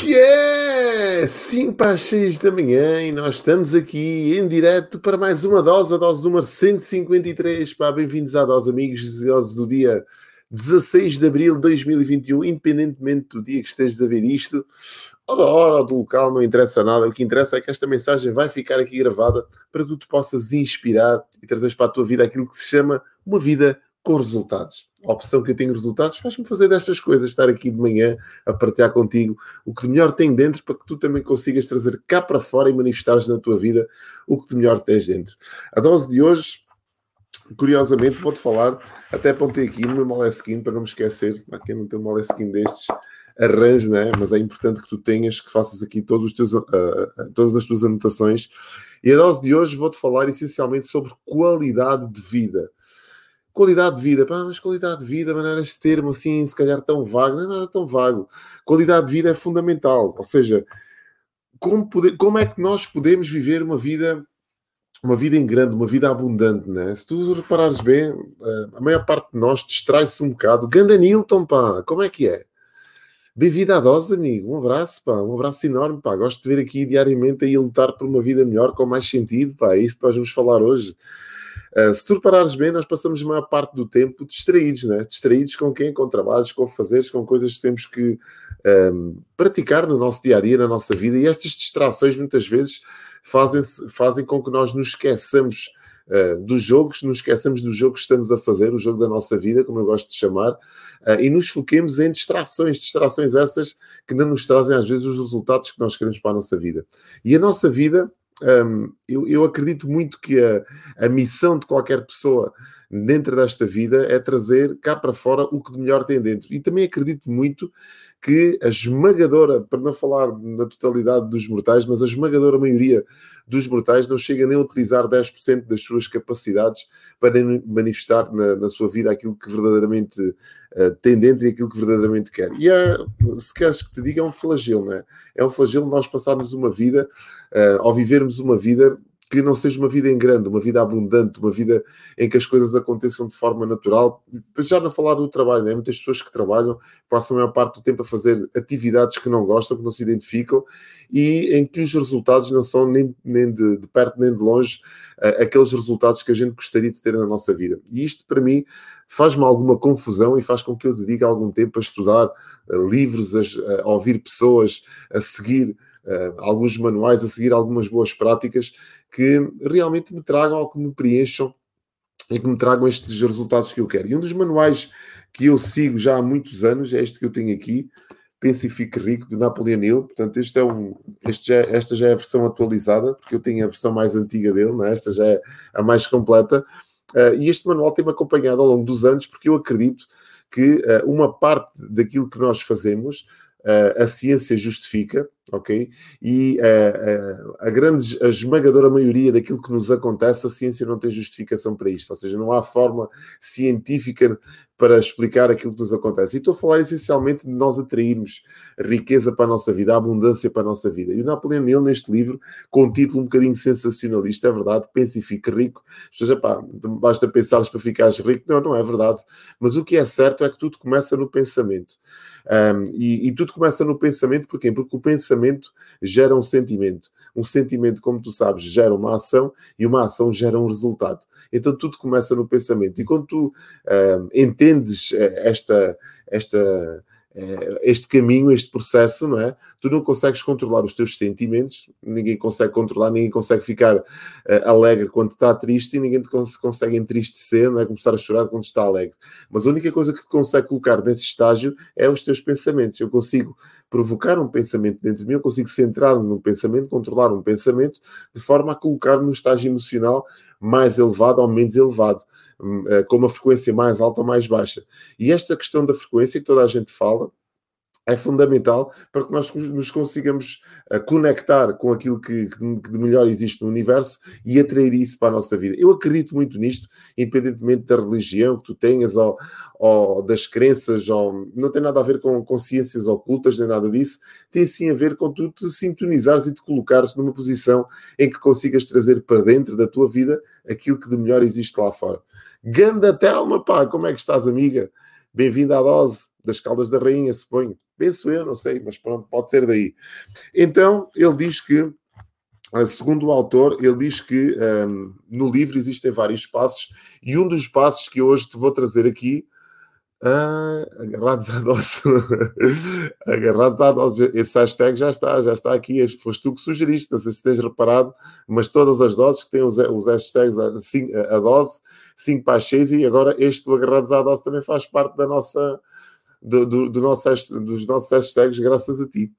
que é? 5 para as 6 da manhã e nós estamos aqui em direto para mais uma dose, a dose número 153. Pá, bem-vindos à dose, amigos, dose do dia 16 de abril de 2021, independentemente do dia que estejas a ver isto, ou da hora ou do local, não interessa nada. O que interessa é que esta mensagem vai ficar aqui gravada para que tu te possas inspirar e trazeres para a tua vida aquilo que se chama uma vida com resultados. A opção que eu tenho resultados faz-me fazer destas coisas, estar aqui de manhã a partilhar contigo o que de melhor tem dentro para que tu também consigas trazer cá para fora e manifestares na tua vida o que de melhor tens dentro. A dose de hoje, curiosamente, vou-te falar, até apontei aqui no meu Moleskine para não me esquecer, para quem não tem um Moleskine destes, arranje, né? mas é importante que tu tenhas, que faças aqui todos os teus, uh, todas as tuas anotações. E a dose de hoje vou-te falar essencialmente sobre qualidade de vida Qualidade de vida, pá, mas qualidade de vida, maneira este termo assim, se calhar tão vago, não é nada tão vago. Qualidade de vida é fundamental, ou seja, como, como é que nós podemos viver uma vida uma vida em grande, uma vida abundante, né? Se tu reparares bem, eh, a maior parte de nós distrai-se um bocado. Ganda Nilton, pá, como é que é? Bem-vindo à dose, amigo. Um abraço, pá, um abraço enorme, pá. Gosto de ver aqui diariamente aí a lutar por uma vida melhor, com mais sentido, pá. É isso que nós vamos falar hoje. Uh, se tu reparares bem, nós passamos a maior parte do tempo distraídos, né? distraídos com quem? Com trabalhos, com fazeres, com coisas que temos que um, praticar no nosso dia a dia, na nossa vida, e estas distrações muitas vezes fazem, fazem com que nós nos esqueçamos uh, dos jogos, nos esqueçamos do jogo que estamos a fazer, o jogo da nossa vida, como eu gosto de chamar, uh, e nos foquemos em distrações, distrações essas que não nos trazem às vezes os resultados que nós queremos para a nossa vida. E a nossa vida um, eu, eu, acredito muito que a, a, missão de qualquer pessoa dentro desta vida é trazer cá para fora o que de melhor tem dentro. E também acredito muito que a esmagadora, para não falar na totalidade dos mortais, mas a esmagadora maioria dos mortais não chega nem a utilizar 10% das suas capacidades para manifestar na, na sua vida aquilo que verdadeiramente uh, tem dentro e aquilo que verdadeiramente quer. E é, se queres que te diga, é um flagelo, não é? É um flagelo nós passarmos uma vida, uh, ao vivermos uma vida que não seja uma vida em grande, uma vida abundante, uma vida em que as coisas aconteçam de forma natural. Já não falar do trabalho, né? muitas pessoas que trabalham passam a maior parte do tempo a fazer atividades que não gostam, que não se identificam e em que os resultados não são nem, nem de, de perto nem de longe uh, aqueles resultados que a gente gostaria de ter na nossa vida. E isto, para mim, faz-me alguma confusão e faz com que eu dedique algum tempo a estudar uh, livros, a, a ouvir pessoas, a seguir alguns manuais, a seguir algumas boas práticas que realmente me tragam ou que me preencham e que me tragam estes resultados que eu quero. E um dos manuais que eu sigo já há muitos anos é este que eu tenho aqui, Pense e Fique Rico, do Napoleon Hill. Portanto, este é um, este já, esta já é a versão atualizada, porque eu tenho a versão mais antiga dele, né? esta já é a mais completa. Uh, e este manual tem-me acompanhado ao longo dos anos, porque eu acredito que uh, uma parte daquilo que nós fazemos, uh, a ciência justifica, ok? E uh, uh, a grande, a esmagadora maioria daquilo que nos acontece, a ciência não tem justificação para isto, ou seja, não há forma científica para explicar aquilo que nos acontece. E estou a falar essencialmente de nós atrairmos riqueza para a nossa vida, a abundância para a nossa vida. E o Napoleão Hill, neste livro, com um título um bocadinho sensacionalista, é verdade, pense e fique rico. Ou seja, pá, basta pensares para ficares rico. Não, não é verdade. Mas o que é certo é que tudo começa no pensamento. Um, e, e tudo começa no pensamento, porquê? Porque o pensamento gera um sentimento. Um sentimento, como tu sabes, gera uma ação e uma ação gera um resultado. Então tudo começa no pensamento. E quando tu um, entendes eh, esta, esta, este caminho, este processo, não é? Tu não consegues controlar os teus sentimentos, ninguém consegue controlar, ninguém consegue ficar uh, alegre quando está triste e ninguém te consegue entristecer, não é? Começar a chorar quando está alegre. Mas a única coisa que te consegue colocar nesse estágio é os teus pensamentos. Eu consigo provocar um pensamento dentro de mim, eu consigo centrar-me num pensamento, controlar um pensamento, de forma a colocar-me num estágio emocional mais elevado ou menos elevado. Hum, eh, com uma frequência mais alta ou mais baixa. E esta questão da frequência que toda a gente fala, é fundamental para que nós nos consigamos eh, conectar com aquilo que, de melhor existe no universo e atrair isso para a nossa vida. Eu acredito muito nisto, independentemente da religião que tu tenhas ou, ou das crenças, ou, não tem nada a ver com consciências ocultas nem nada disso, tem sim a ver com tu te sintonizares e te colocares numa posição em que consigas trazer para dentro da tua vida aquilo que de melhor existe lá fora. Ganda Telma, pá, como é que estás, amiga? Bem-vinda à dose. Das Caldas da Rainha, suponho. Penso eu, não sei, mas pronto, pode ser daí. Então, ele diz que, eh, segundo o autor, ele diz que um, ehm, no livro existem vários passos e um dos passos que hoje te vou trazer aqui ah, agarrados à dose. agarrados à dose. Esse hashtag já está, já está aqui. Foste tu que sugeriste, não sei se tens reparado, mas todas as doses que têm os, os hashtags a, a dose, 5 para 6, e agora este do agarrados à dose também faz parte da nossa, do, do, do nosso, dos nossos hashtags, graças a ti.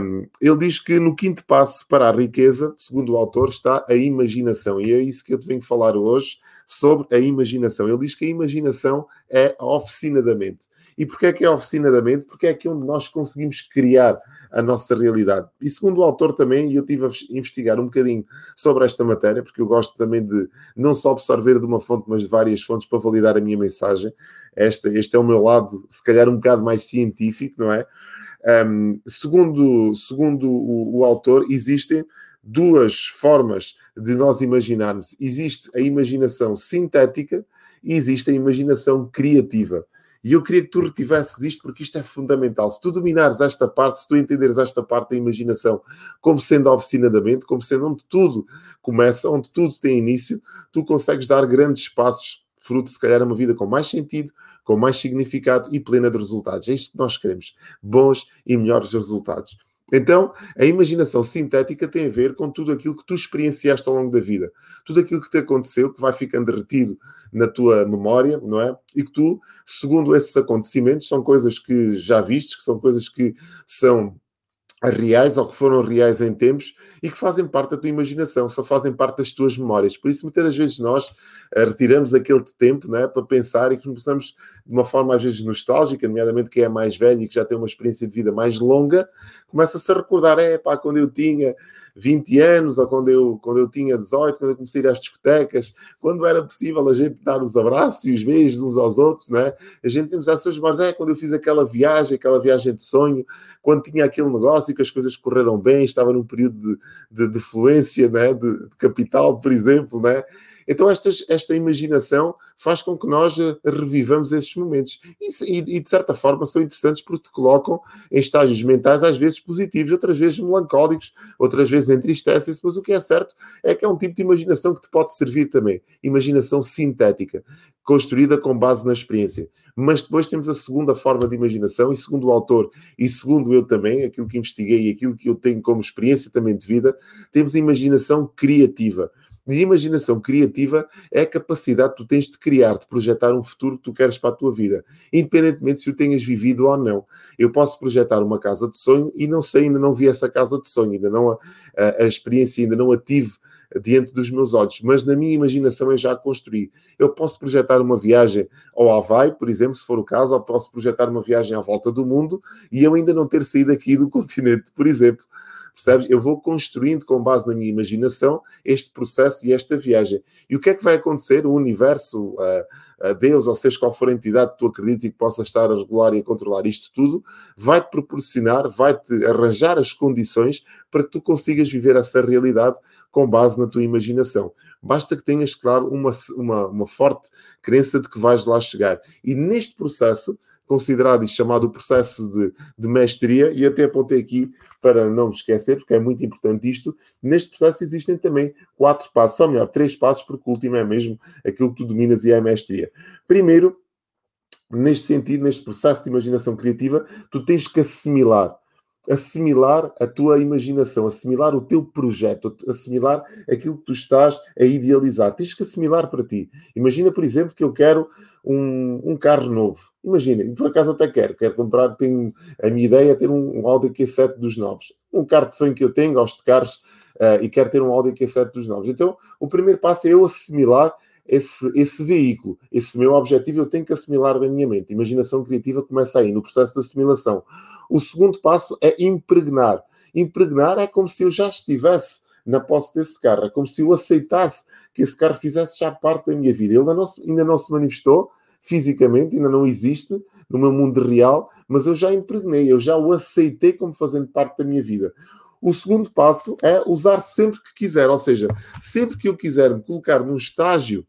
Um, ele diz que no quinto passo para a riqueza, segundo o autor, está a imaginação, e é isso que eu te venho falar hoje sobre a imaginação. Ele diz que a imaginação é a oficina da mente. E porquê é que é a oficina da mente? Porque é aqui onde nós conseguimos criar a nossa realidade. E segundo o autor também, e eu tive a investigar um bocadinho sobre esta matéria, porque eu gosto também de não só absorver de uma fonte, mas de várias fontes para validar a minha mensagem. Este, este é o meu lado, se calhar um bocado mais científico, não é? Um, segundo segundo o, o, autor, existem duas formas de nós imaginarmos. Existe a imaginação sintética e existe a imaginação criativa. E eu queria que tu retivesses isto porque isto é fundamental. Se tu dominares esta parte, se tu entenderes esta parte da imaginação como sendo a oficina da mente, como sendo onde tudo começa, onde tudo tem início, tu consegues dar grandes passos, fruto, se calhar, a uma vida com mais sentido, com mais significado e plena de resultados. É isto que nós queremos: bons e melhores resultados. Então, a imaginação sintética tem a ver com tudo aquilo que tu experienciaste ao longo da vida, tudo aquilo que te aconteceu, que vai ficando derretido na tua memória, não é? E que tu, segundo esses acontecimentos, são coisas que já vistes, que são coisas que são reais ou que foram reais em tempos e que fazem parte da tua imaginação, só fazem parte das tuas memórias. Por isso, muitas das vezes nós uh, retiramos aquele tempo né, para pensar e começamos de uma forma às vezes nostálgica, nomeadamente quem é mais velho e que já tem uma experiência de vida mais longa, começa-se a recordar, é pá, quando eu tinha 20 anos, ou quando eu, quando eu tinha 18, quando eu comecei a ir às discotecas, quando era possível a gente dar os abraços e os beijos uns aos outros, né? a gente temos essas memórias, é quando eu fiz aquela viagem, aquela viagem de sonho, quando tinha aquele negócio e que as coisas correram bem, estava num período de, de, de fluência, né? de, de capital, por exemplo, né? Então, estas, esta imaginação faz com que nós eh, revivamos esses momentos. E, e, de certa forma, são interessantes porque te colocam em estágios mentais, às vezes positivos, outras vezes melancólicos, outras vezes entristecem-se, mas o que é certo é que é um tipo de imaginação que te pode servir também. Imaginação sintética, construída com base na experiência. Mas depois temos a segunda forma de imaginação, e segundo o autor, e segundo eu também, aquilo que investiguei e aquilo que eu tenho como experiência também de vida, temos a imaginação criativa. E imaginação criativa é a capacidade que tu tens de criar, de projetar um futuro que tu queres para a tua vida, independentemente se o tenhas vivido ou não. Eu posso projetar uma casa de sonho e não sei, ainda não vi essa casa de sonho, ainda não a, a, a experiência, ainda não a tive diante dos meus olhos, mas na minha imaginação eu já a construí. Eu posso projetar uma viagem ao Havaí, por exemplo, se for o caso, ou posso projetar uma viagem à volta do mundo e eu ainda não ter saído aqui do continente, por exemplo. Percebes? Eu vou construindo com base na minha imaginação este processo e esta viagem. E o que é que vai acontecer? O universo, a, a Deus, ou seja qual for a entidade que tu acredites e que possa estar a regular e a controlar isto tudo, vai-te proporcionar, vai-te arranjar as condições para que tu consigas viver essa realidade com base na tua imaginação. Basta que tenhas, claro, uma, uma, uma forte crença de que vais lá chegar. E neste processo, considerado e chamado processo de, de mestria, e até apontei aqui para não esquecer, porque é muito importante isto. Neste processo existem também quatro passos, ou melhor, três passos, porque o último é mesmo aquilo que tu dominas e é a mestria. Primeiro, neste sentido, neste processo de imaginação criativa, tu tens que assimilar assimilar a tua imaginação, assimilar o teu projeto, assimilar aquilo que tu estás a idealizar. Tens que assimilar para ti. Imagina, por exemplo, que eu quero um, um carro novo. Imagina, por acaso até quero, quero comprar, tenho, a minha ideia é ter um, um Audi Q7 dos novos. Um carro de sonho que eu tenho, gosto de carros, uh, e quero ter um Audi Q7 dos novos. Então, o primeiro passo é eu assimilar esse, esse veículo, esse meu objetivo, eu tenho que assimilar da minha mente. Imaginação criativa começa aí, no processo de assimilação. O segundo passo é impregnar. Impregnar é como se eu já estivesse na posse desse carro, é como se eu aceitasse que esse carro fizesse já parte da minha vida. Ele ainda não, ainda não se manifestou fisicamente, ainda não existe no meu mundo real, mas eu já impregnei, eu já o aceitei como fazendo parte da minha vida. O segundo passo é usar sempre que quiser, ou seja, sempre que eu quiser me colocar num estágio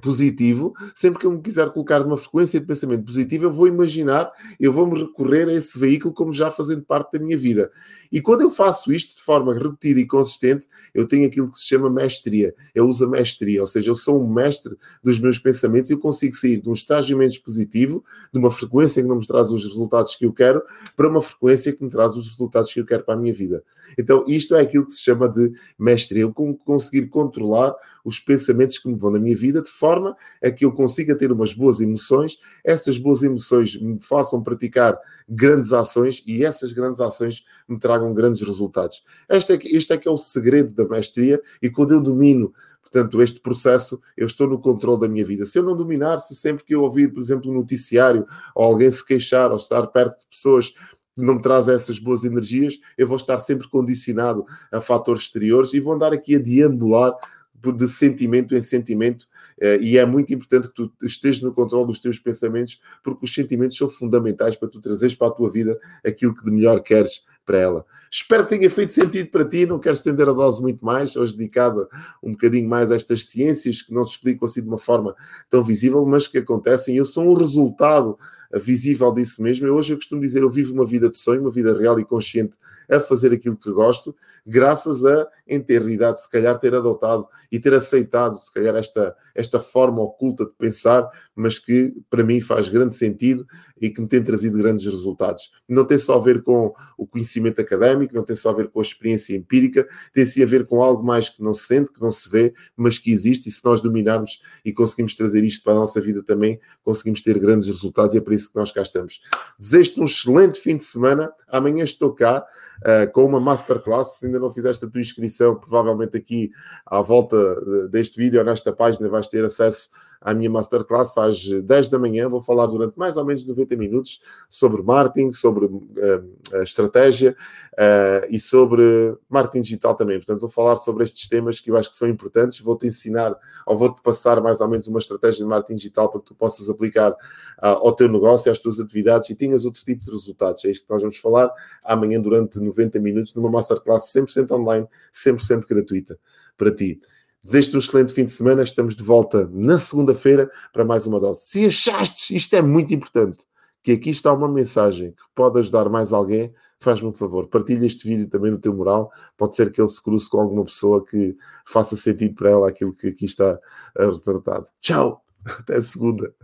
positivo, sempre que eu me quiser colocar numa frequência de pensamento positivo, eu vou imaginar, eu vou me recorrer a esse veículo como já fazendo parte da minha vida. E quando eu faço isto de forma repetida e consistente, eu tenho aquilo que se chama mestria. Eu uso a mestria, ou seja, eu sou um mestre dos meus pensamentos e eu consigo sair de um estágio menos positivo, de uma frequência que não me traz os resultados que eu quero, para uma frequência que me traz os resultados que eu quero para a minha vida. Então, isto é aquilo que se chama de mestria. Eu conseguir controlar os pensamentos que me vão na minha vida de forma a que eu consiga ter umas boas emoções, essas boas emoções me façam praticar grandes ações e essas grandes ações me tragam grandes resultados. Este é, este é que é o segredo da mestria e quando eu domino portanto, este processo, eu estou no controle da minha vida. Se eu não dominar, se sempre que eu ouvir, por exemplo, um noticiário, ou alguém se queixar, ou estar perto de pessoas que não me trazem essas boas energias, eu vou estar sempre condicionado a fatores exteriores e vou andar aqui a deambular de sentimento em sentimento, eh, e é muito importante que tu estejas no controle dos teus pensamentos, porque os sentimentos são fundamentais para tu trazeres para a tua vida aquilo que de melhor queres para ela. Espero que tenha feito sentido para ti, não quero estender a dose muito mais, hoje dedicada um bocadinho mais a estas ciências que não se explicam assim de uma forma tão visível, mas que acontecem. Eu sou um resultado visível disso mesmo. Eu hoje eu costumo dizer, eu vivo uma vida de sonho, uma vida real e consciente a fazer aquilo que gosto, graças a, em ter idade, se calhar, ter adotado e ter aceitado, se calhar, esta, esta forma oculta de pensar, mas que para mim faz grande sentido e que me tem trazido grandes resultados. Não tem só a ver com o conhecimento académico, não tem só a ver com a experiência empírica, tem sim a ver com algo mais que não se sente, que não se vê, mas que existe, e se nós dominarmos e conseguimos trazer isto para a nossa vida também, conseguimos ter grandes resultados e é para isso que nós cá estamos. Desejo-te um excelente fim de semana. Amanhã estou cá uh, com uma masterclass. Se ainda não fizeste a tua inscrição, provavelmente aqui à volta deste vídeo ou nesta página vais ter acesso à minha masterclass às 10 da manhã. Vou falar durante mais ou menos 90 minutos sobre marketing, sobre uh, estratégia uh, e sobre marketing digital também. Portanto, vou falar sobre estes temas que eu acho que são importantes. Vou-te ensinar ou vou-te passar mais ou menos uma estratégia de marketing digital para que tu possas aplicar uh, ao teu negócio, às tuas atividades e tenhas outro tipo de resultados. É isto que nós vamos falar amanhã durante 90 minutos numa masterclass 100% online, 100% gratuita para ti. Desejo-te um excelente fim de semana. Estamos de volta na segunda-feira para mais uma dose. Se achaste, isto é muito importante, que aqui está uma mensagem que pode ajudar mais alguém, faz-me um favor, partilha este vídeo também no teu moral. Pode ser que ele se cruze com alguma pessoa que faça sentido para ela aquilo que aqui está retratado. Tchau! Até segunda!